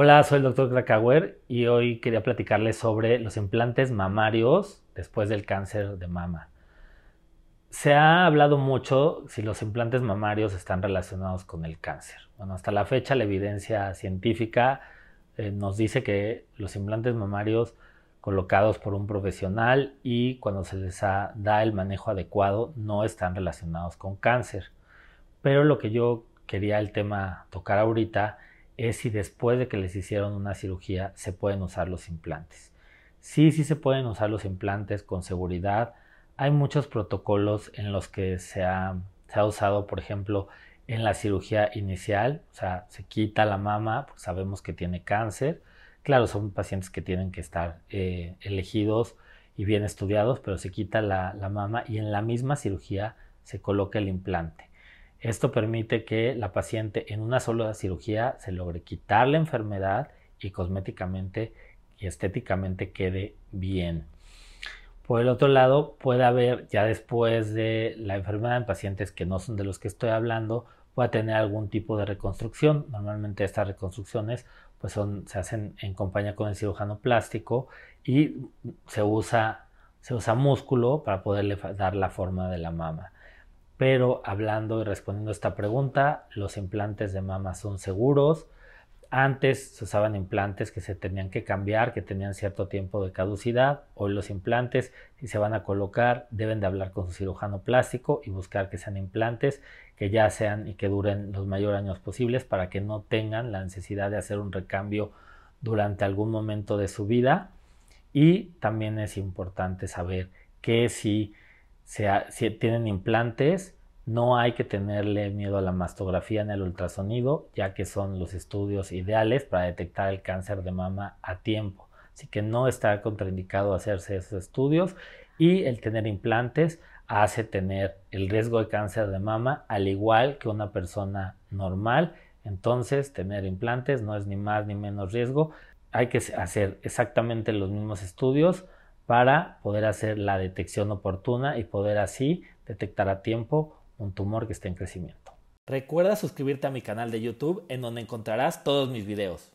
Hola, soy el doctor Krakauer y hoy quería platicarles sobre los implantes mamarios después del cáncer de mama. Se ha hablado mucho si los implantes mamarios están relacionados con el cáncer. Bueno, hasta la fecha la evidencia científica eh, nos dice que los implantes mamarios colocados por un profesional y cuando se les da el manejo adecuado no están relacionados con cáncer. Pero lo que yo quería el tema tocar ahorita es si después de que les hicieron una cirugía se pueden usar los implantes. Sí, sí se pueden usar los implantes con seguridad. Hay muchos protocolos en los que se ha, se ha usado, por ejemplo, en la cirugía inicial, o sea, se quita la mama, pues sabemos que tiene cáncer. Claro, son pacientes que tienen que estar eh, elegidos y bien estudiados, pero se quita la, la mama y en la misma cirugía se coloca el implante. Esto permite que la paciente en una sola cirugía se logre quitar la enfermedad y cosméticamente y estéticamente quede bien. Por el otro lado, puede haber ya después de la enfermedad en pacientes que no son de los que estoy hablando, pueda tener algún tipo de reconstrucción. Normalmente estas reconstrucciones pues son, se hacen en compañía con el cirujano plástico y se usa, se usa músculo para poderle dar la forma de la mama. Pero hablando y respondiendo a esta pregunta, los implantes de mama son seguros, antes se usaban implantes que se tenían que cambiar, que tenían cierto tiempo de caducidad. Hoy los implantes, si se van a colocar, deben de hablar con su cirujano plástico y buscar que sean implantes que ya sean y que duren los mayores años posibles para que no tengan la necesidad de hacer un recambio durante algún momento de su vida. Y también es importante saber que si, si tienen implantes, no hay que tenerle miedo a la mastografía en el ultrasonido, ya que son los estudios ideales para detectar el cáncer de mama a tiempo. Así que no está contraindicado hacerse esos estudios y el tener implantes hace tener el riesgo de cáncer de mama al igual que una persona normal. Entonces, tener implantes no es ni más ni menos riesgo. Hay que hacer exactamente los mismos estudios para poder hacer la detección oportuna y poder así detectar a tiempo un tumor que esté en crecimiento. Recuerda suscribirte a mi canal de YouTube en donde encontrarás todos mis videos.